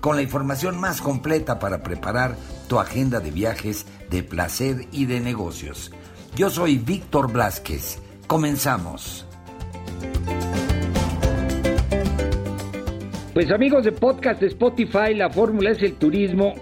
con la información más completa para preparar tu agenda de viajes de placer y de negocios. Yo soy Víctor Blasquez. Comenzamos. Pues amigos de podcast de Spotify, la fórmula es el turismo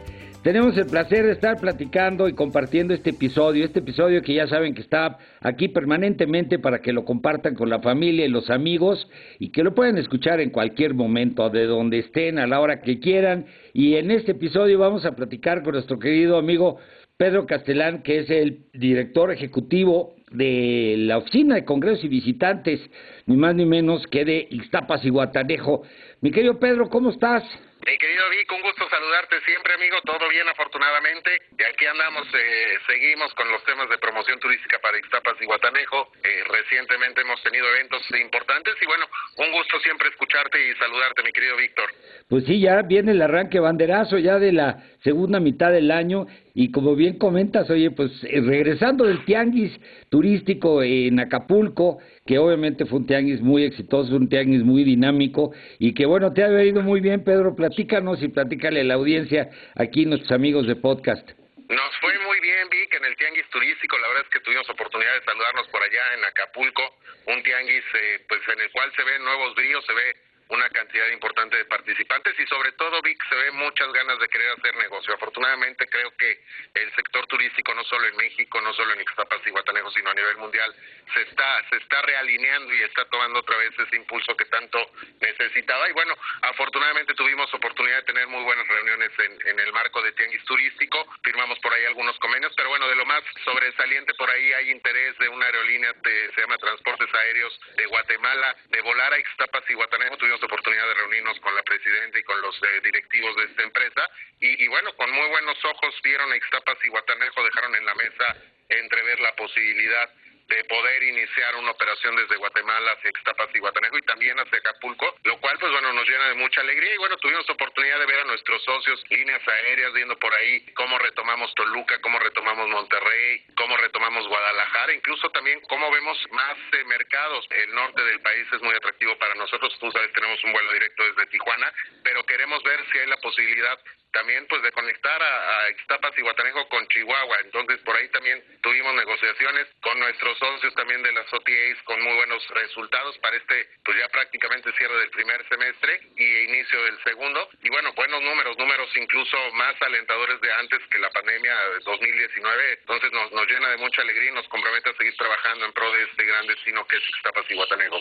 tenemos el placer de estar platicando y compartiendo este episodio, este episodio que ya saben que está aquí permanentemente para que lo compartan con la familia y los amigos y que lo puedan escuchar en cualquier momento, de donde estén, a la hora que quieran. Y en este episodio vamos a platicar con nuestro querido amigo Pedro Castelán, que es el director ejecutivo de la Oficina de Congresos y Visitantes, ni más ni menos que de Ixtapas y Guatanejo. Mi querido Pedro, ¿cómo estás? Mi querido Vic, un gusto saludarte siempre, amigo. Todo bien, afortunadamente. Y aquí andamos, eh, seguimos con los temas de promoción turística para Ixtapas y Guatanejo. Eh, recientemente hemos tenido eventos importantes y bueno, un gusto siempre escucharte y saludarte, mi querido Víctor. Pues sí, ya viene el arranque banderazo ya de la segunda mitad del año y como bien comentas, oye, pues eh, regresando del tianguis turístico en Acapulco, que obviamente fue un tianguis muy exitoso, un tianguis muy dinámico y que bueno, te ha venido muy bien, Pedro, platícanos y platícale a la audiencia aquí nuestros amigos de podcast. Nos fue muy bien, Vic, en el tianguis turístico. La verdad es que tuvimos oportunidad de saludarnos por allá en Acapulco, un tianguis eh, pues en el cual se ven nuevos bríos, se ve una cantidad importante de participantes y sobre todo Vic se ve muchas ganas de querer hacer negocio. Afortunadamente creo que el sector turístico no solo en México, no solo en Ixtapas y Guatanejo, sino a nivel mundial se está se está realineando y está tomando otra vez ese impulso que tanto necesitaba. Y bueno, afortunadamente tuvimos oportunidad de tener muy buenas reuniones en, en el marco de Tianguis Turístico, firmamos por ahí algunos convenios, pero bueno, de lo más sobresaliente por ahí hay interés de una aerolínea que se llama Transportes Aéreos de Guatemala de volar a Ixtapas y Guatanejo, tuvimos oportunidad de reunirnos con la presidenta y con los eh, directivos de esta empresa. Y, y, bueno, con muy buenos ojos vieron a Ixtapas y Guatanejo, dejaron en la mesa entrever la posibilidad de poder iniciar una operación desde Guatemala hacia Ixtapas y Guatanejo y también hacia Acapulco, lo cual pues bueno nos llena de mucha alegría y bueno tuvimos oportunidad de ver a nuestros socios líneas aéreas viendo por ahí cómo retomamos Toluca, cómo retomamos Monterrey, cómo retomamos Guadalajara, incluso también cómo vemos más eh, mercados. El norte del país es muy atractivo para nosotros, tú sabes tenemos un vuelo directo desde Tijuana, pero queremos ver si hay la posibilidad también pues de conectar a, a Ixtapas y Guatanejo con Chihuahua. Entonces por ahí también tuvimos negociaciones con nuestros socios también de las OTAs con muy buenos resultados para este pues ya prácticamente cierre del primer semestre y inicio del segundo. Y bueno, buenos números, números incluso más alentadores de antes que la pandemia de 2019. Entonces nos, nos llena de mucha alegría y nos compromete a seguir trabajando en pro de este gran destino que es Ixtapas y Guatanejo.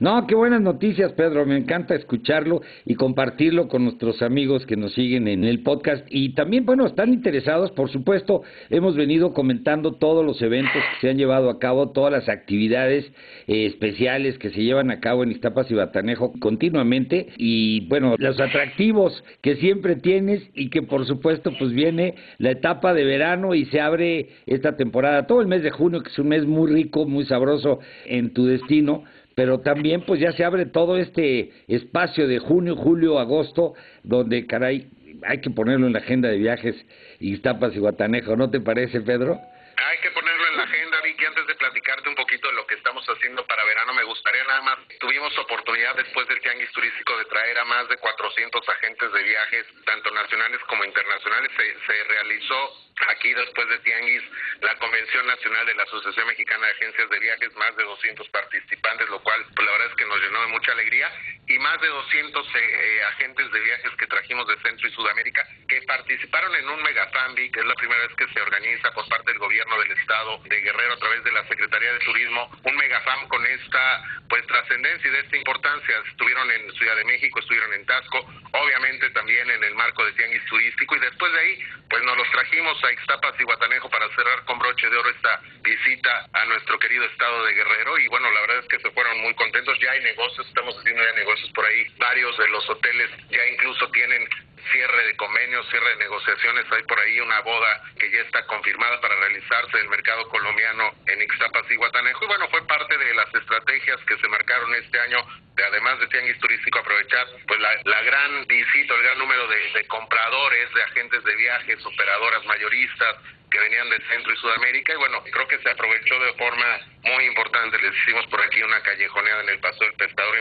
No, qué buenas noticias, Pedro. Me encanta escucharlo y compartirlo con nuestros amigos que nos siguen en el podcast. Y también, bueno, están interesados, por supuesto, hemos venido comentando todos los eventos que se han llevado a cabo, todas las actividades eh, especiales que se llevan a cabo en Iztapas y Batanejo continuamente. Y, bueno, los atractivos que siempre tienes y que, por supuesto, pues viene la etapa de verano y se abre esta temporada, todo el mes de junio, que es un mes muy rico, muy sabroso en tu destino pero también pues ya se abre todo este espacio de junio, julio, agosto, donde caray, hay que ponerlo en la agenda de viajes Iztapas y Guatanejo, ¿no te parece, Pedro? Hay que ponerlo en la agenda, Vicky, antes de platicarte un poquito de lo que estamos haciendo para verano, me gustaría nada más, tuvimos oportunidad después del tianguis turístico de traer a más de 400 agentes de viajes, tanto nacionales como internacionales, se, se realizó Aquí, después de Tianguis, la Convención Nacional de la Asociación Mexicana de Agencias de Viajes, más de 200 participantes, lo cual, pues, la verdad es que nos llenó de mucha alegría, y más de 200 eh, eh, agentes de viajes que trajimos de Centro y Sudamérica, que participaron en un megafambi, que es la primera vez que se organiza por parte del gobierno del Estado de Guerrero a través de la Secretaría de Turismo, un megafam con esta pues trascendencia y de esta importancia. Estuvieron en Ciudad de México, estuvieron en Tasco, obviamente también en el marco de Tianguis Turístico, y después de ahí, pues nos los trajimos a Ixtapas y Guatanejo para cerrar con broche de oro esta visita a nuestro querido estado de Guerrero y bueno, la verdad es que se fueron muy contentos, ya hay negocios, estamos haciendo ya negocios por ahí, varios de los hoteles ya incluso tienen cierre de convenios, cierre de negociaciones. Hay por ahí una boda que ya está confirmada para realizarse en el mercado colombiano en Ixtapas y Guatanejo. Y bueno, fue parte de las estrategias que se marcaron este año, de además de tianguis turístico, aprovechar pues la, gran visita, el gran número de compradores, de agentes de viajes, operadoras mayoristas, que venían del Centro y Sudamérica y bueno, creo que se aprovechó de forma muy importante. Les hicimos por aquí una callejoneada en el Paso del Pescador.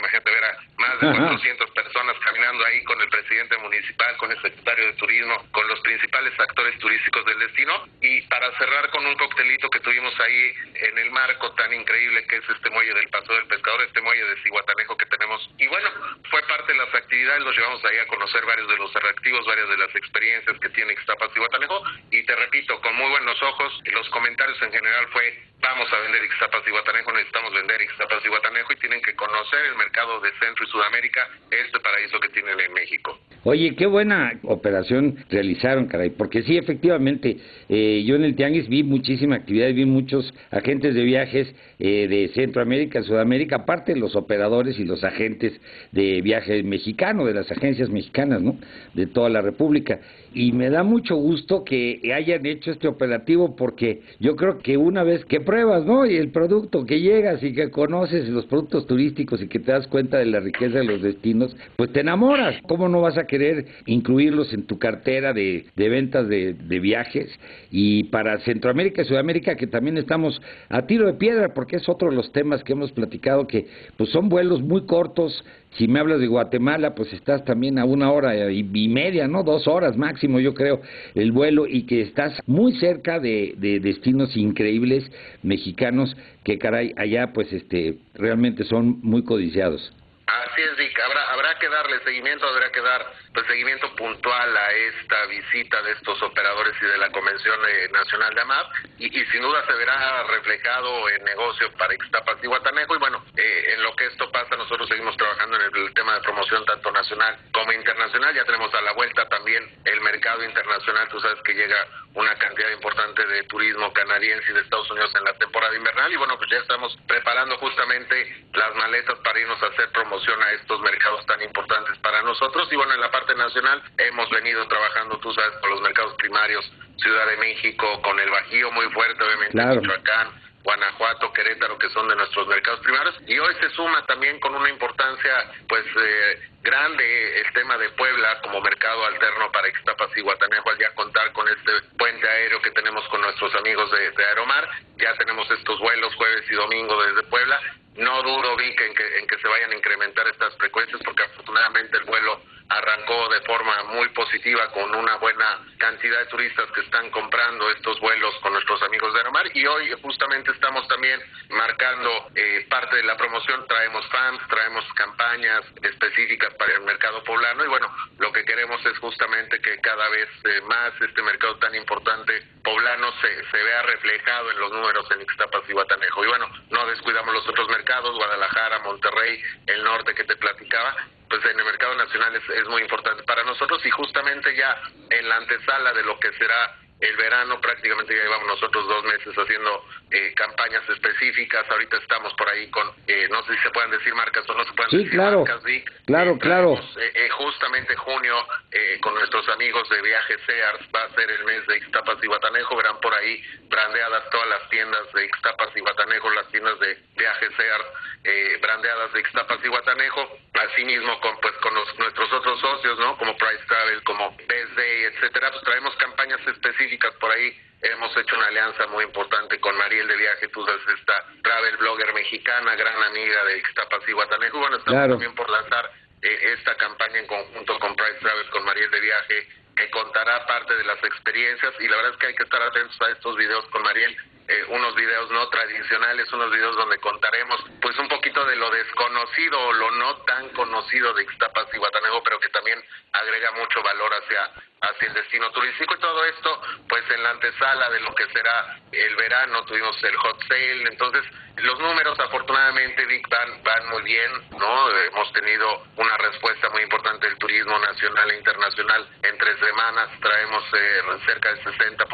Más de 400 personas caminando ahí con el presidente municipal, con el secretario de Turismo, con los principales actores turísticos del destino. Y para cerrar con un coctelito que tuvimos ahí en el marco tan increíble que es este muelle del Paso del Pescador, este muelle de Cihuatanejo que tenemos. Y bueno, fue parte de las actividades, los llevamos ahí a conocer varios de los atractivos, varias de las experiencias que tiene Ixtapas Cihuatanejo. Y te repito, con muy buenos ojos, los comentarios en general fue vamos a vender Ixtapas y Guatanejo, necesitamos vender Ixtapas y Guatanejo y tienen que el mercado de Centro y Sudamérica, este paraíso que tienen en México. Oye, qué buena operación realizaron, caray, porque sí, efectivamente, eh, yo en el Tianguis vi muchísima actividad, vi muchos agentes de viajes eh, de Centroamérica, Sudamérica, aparte los operadores y los agentes de viajes mexicanos, de las agencias mexicanas, ¿no? De toda la República. Y me da mucho gusto que hayan hecho este operativo porque yo creo que una vez que pruebas, ¿no? Y el producto que llegas y que conoces los productos turísticos y que te das cuenta de la riqueza de los destinos, pues te enamoras. ¿Cómo no vas a querer incluirlos en tu cartera de, de ventas de, de viajes? Y para Centroamérica y Sudamérica, que también estamos a tiro de piedra, porque es otro de los temas que hemos platicado, que pues son vuelos muy cortos. Si me hablas de Guatemala, pues estás también a una hora y, media, ¿no? Dos horas máximo, yo creo, el vuelo, y que estás muy cerca de, de destinos increíbles mexicanos que caray allá pues este realmente son muy codiciados. Así es, Vic. Habrá, habrá que darle seguimiento, habrá que dar pues, seguimiento puntual a esta visita de estos operadores y de la Convención eh, Nacional de AMAP y, y, sin duda se verá reflejado en negocio para Ixtapas y Guatanejo. Y bueno, eh, en lo que esto pasa, nosotros seguimos trabajando en el, tema de promoción tanto nacional como internacional. Ya tenemos a la vuelta también el mercado internacional. Tú sabes que llega una cantidad importante de turismo canadiense y de Estados Unidos en la temporada invernal. Y bueno, pues ya estamos preparando justamente las maletas para irnos a hacer promoción a estos mercados tan importantes para nosotros. Y bueno, en la parte nacional hemos venido trabajando, tú sabes, con los mercados primarios, Ciudad de México, con el Bajío muy fuerte, obviamente, Michoacán. Guanajuato, Querétaro, que son de nuestros mercados primarios, y hoy se suma también con una importancia, pues, eh, grande el tema de Puebla como mercado alterno para Ixtapas y Guatanejo ya contar con este puente aéreo que tenemos con nuestros amigos de, de Aeromar, ya tenemos estos vuelos jueves y domingo desde Puebla, no duro, vi en que, en que se vayan a incrementar estas frecuencias porque afortunadamente el vuelo arrancó de forma muy positiva con una buena cantidad de turistas que están comprando estos vuelos con nuestros amigos de Aeromar. Y hoy justamente estamos también marcando eh, parte de la promoción, traemos fans, traemos campañas específicas para el mercado poblano. Y bueno, lo que queremos es justamente que cada vez eh, más este mercado tan importante poblano se, se vea reflejado en los números en Ixtapas y Guatanejo. Y bueno, no descuidamos los otros mercados, Guadalajara, Monterrey, el norte que te platicaba pues en el mercado nacional es, es muy importante para nosotros y justamente ya en la antesala de lo que será el verano prácticamente ya llevamos nosotros dos meses haciendo eh, campañas específicas. Ahorita estamos por ahí con, eh, no sé si se pueden decir marcas o no se pueden decir claro, marcas. Claro, claro. Eh, justamente junio con nuestros amigos de Viajes Sears va a ser el mes de Ixtapas y Guatanejo. Verán por ahí brandeadas todas las tiendas de Ixtapas y Guatanejo, las tiendas de Viajes Sears brandeadas de Ixtapas y Guatanejo. Asimismo con pues con nuestros otros socios, ¿no? Como Price Travel, como Day, etcétera. Pues traemos campañas específicas por ahí. Hemos hecho una alianza muy importante con Mariel de Viaje, tú sabes, esta travel blogger mexicana, gran amiga de Ixtapas y Guatanejo. Bueno, estamos también por lanzar eh, esta campaña en conjunto con Price Travel, con Mariel de Viaje, que contará parte de las experiencias y la verdad es que hay que estar atentos a estos videos con Mariel. Unos videos no tradicionales, unos videos donde contaremos pues un poquito de lo desconocido o lo no tan conocido de Ixtapas y Guatanejo, pero que también agrega mucho valor hacia hacia el destino turístico y todo esto pues en la antesala de lo que será el verano tuvimos el hot sale entonces los números afortunadamente Vic van, van muy bien no hemos tenido una respuesta muy importante del turismo nacional e internacional en tres semanas traemos eh, cerca del 60%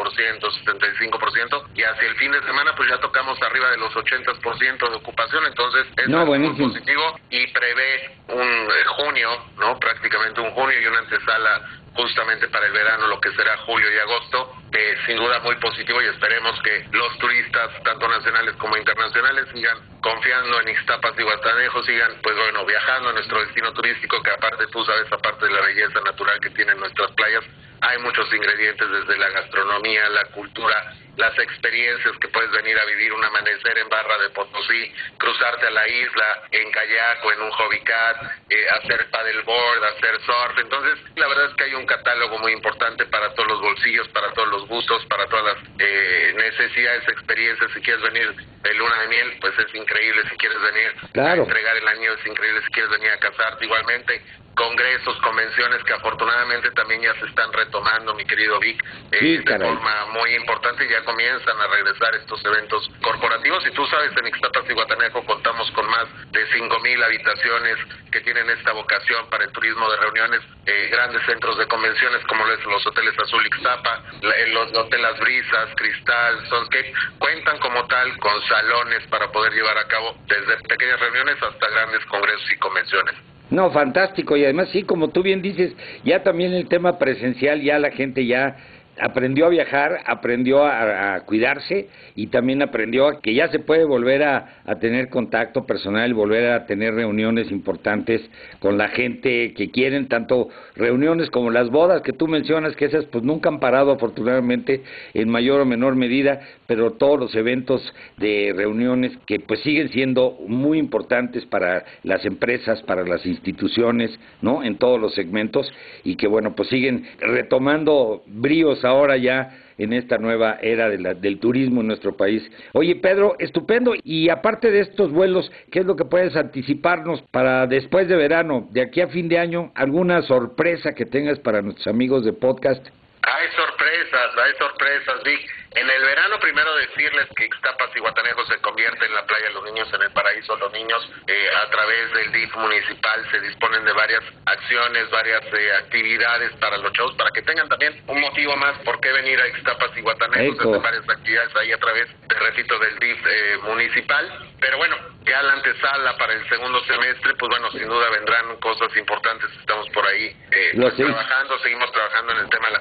75% y hacia el fin de semana pues ya tocamos arriba de los 80% de ocupación entonces es muy positivo y prevé un eh, junio no prácticamente un junio y una antesala justamente para el verano, lo que será julio y agosto, eh, sin duda muy positivo y esperemos que los turistas, tanto nacionales como internacionales, sigan confiando en Ixtapas y Guatanejo, sigan, pues bueno, viajando a nuestro destino turístico, que aparte tú sabes, aparte de la belleza natural que tienen nuestras playas, hay muchos ingredientes desde la gastronomía, la cultura, las experiencias que puedes venir a vivir un amanecer en Barra de Potosí, cruzarte a la isla en kayak o en un hobby cat, eh, hacer paddleboard, hacer surf. Entonces, la verdad es que hay un catálogo muy importante para todos los bolsillos, para todos los gustos, para todas las eh, necesidades, experiencias. Si quieres venir de luna de miel, pues es increíble. Si quieres venir a entregar el año, es increíble. Si quieres venir a casarte, igualmente congresos, convenciones que afortunadamente también ya se están retomando, mi querido Vic, eh, de forma muy importante. Ya comienzan a regresar estos eventos corporativos. Y tú sabes, en Ixtapas y Guatanejo contamos con más de 5.000 habitaciones que tienen esta vocación para el turismo de reuniones, eh, grandes centros de convenciones como los hoteles Azul Ixtapa, los hoteles Las Brisas, Cristal, que cuentan como tal con salones para poder llevar a cabo desde pequeñas reuniones hasta grandes congresos y convenciones. No, fantástico. Y además, sí, como tú bien dices, ya también el tema presencial, ya la gente ya aprendió a viajar, aprendió a, cuidarse y también aprendió a que ya se puede volver a, tener contacto personal, volver a tener reuniones importantes con la gente que quieren, tanto reuniones como las bodas que tú mencionas, que esas pues nunca han parado afortunadamente en mayor o menor medida, pero todos los eventos de reuniones que pues siguen siendo muy importantes para las empresas, para las instituciones, ¿no? En todos los segmentos y que bueno, pues siguen retomando bríos ahora ya en esta nueva era del turismo en nuestro país. Oye, Pedro, estupendo. Y aparte de estos vuelos, ¿qué es lo que puedes anticiparnos para después de verano, de aquí a fin de año? ¿Alguna sorpresa que tengas para nuestros amigos de podcast? Hay sorpresas, hay sorpresas, Vic. En el verano, primero decirles que Ixtapas y Guatanejo se convierte en la playa de los niños, en el paraíso de los niños. Eh, a través del DIF municipal se disponen de varias acciones, varias eh, actividades para los shows, para que tengan también un motivo más por qué venir a Ixtapas y Guatanejo. Se varias actividades ahí a través, de repito, del DIF eh, municipal. Pero bueno, ya la antesala para el segundo semestre, pues bueno, sin duda vendrán cosas importantes. Estamos por ahí pues, trabajando, seguimos trabajando en el tema de la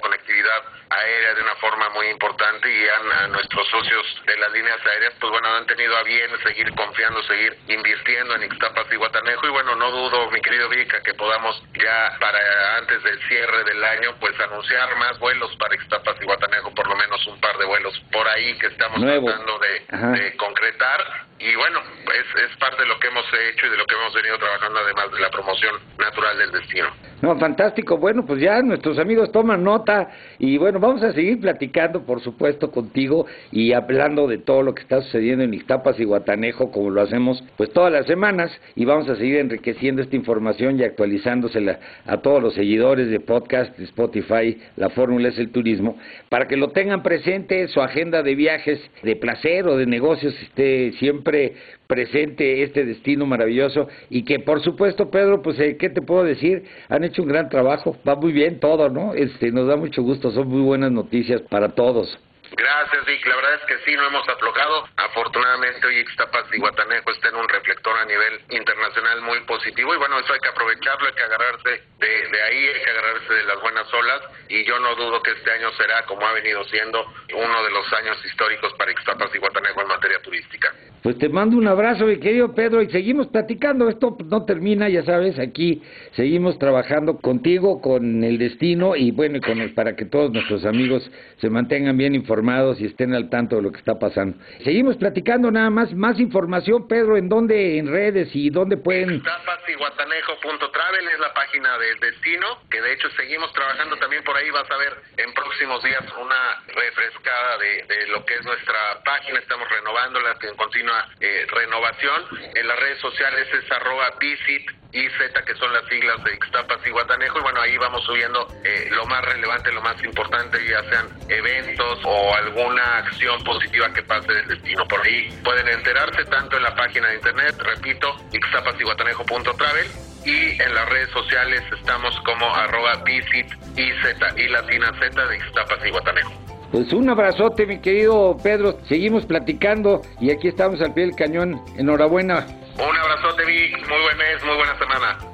aérea de una forma muy importante y a, nuestros socios de las líneas aéreas, pues bueno, han tenido a bien seguir confiando, seguir invirtiendo en Ixtapas y Guatanejo. Y bueno, no dudo, mi querido Vika, que podamos ya para antes del cierre del año, pues anunciar más vuelos para Ixtapas y Guatanejo, por lo menos un par de vuelos por ahí que estamos tratando de, concretar. Y bueno, es, es parte de lo que hemos hecho y de lo que hemos venido trabajando además de la promoción natural del destino. No, fantástico. Bueno, pues ya nuestros amigos toman nota y bueno, vamos a seguir platicando, por supuesto, contigo y hablando de todo lo que está sucediendo en Ixtapas y Guatanejo, como lo hacemos pues todas las semanas y vamos a seguir enriqueciendo esta información y actualizándosela a todos los seguidores de podcast, Spotify, la fórmula es el turismo, para que lo tengan presente, su agenda de viajes, de placer o de negocios esté siempre presente este destino maravilloso y que por supuesto Pedro pues eh, qué te puedo decir han hecho un gran trabajo va muy bien todo no este nos da mucho gusto son muy buenas noticias para todos Gracias, Vic. La verdad es que sí, no hemos aflojado. Afortunadamente, hoy Ixtapas y Guatanejo está en un reflector a nivel internacional muy positivo. Y bueno, eso hay que aprovecharlo, hay que agarrarse de, de ahí, hay que agarrarse de las buenas olas. Y yo no dudo que este año será, como ha venido siendo, uno de los años históricos para Ixtapas y Guatanejo en materia turística. Pues te mando un abrazo, mi querido Pedro, y seguimos platicando. Esto no termina, ya sabes, aquí seguimos trabajando contigo, con el destino y bueno, con, para que todos nuestros amigos se mantengan bien informados y estén al tanto de lo que está pasando. Seguimos platicando nada más, más información, Pedro, ¿en dónde, en redes y dónde pueden...? Travel es la página del destino, que de hecho seguimos trabajando también por ahí, vas a ver en próximos días una refrescada de, de lo que es nuestra página, estamos renovándola, que continúa eh, renovación. En las redes sociales es arroba visit y Z, que son las siglas de Ixtapas y Guatanejo. Y bueno, ahí vamos subiendo eh, lo más relevante, lo más importante, ya sean eventos o alguna acción positiva que pase del destino. Por ahí pueden enterarse tanto en la página de internet, repito, ixtapasyguatanejo.travel y en las redes sociales estamos como arroba visit y Z y latina Z de Ixtapas y Guatanejo. Pues un abrazote, mi querido Pedro. Seguimos platicando y aquí estamos al pie del cañón. Enhorabuena. Un abrazote, Vic. Muy buen mes, muy buena semana.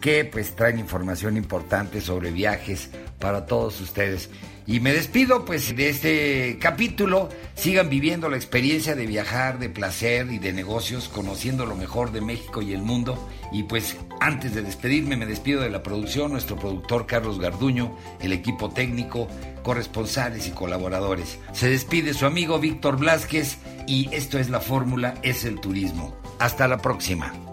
que pues traen información importante sobre viajes para todos ustedes. Y me despido pues de este capítulo. Sigan viviendo la experiencia de viajar, de placer y de negocios, conociendo lo mejor de México y el mundo. Y pues antes de despedirme me despido de la producción, nuestro productor Carlos Garduño, el equipo técnico, corresponsales y colaboradores. Se despide su amigo Víctor Blázquez y esto es la fórmula, es el turismo. Hasta la próxima.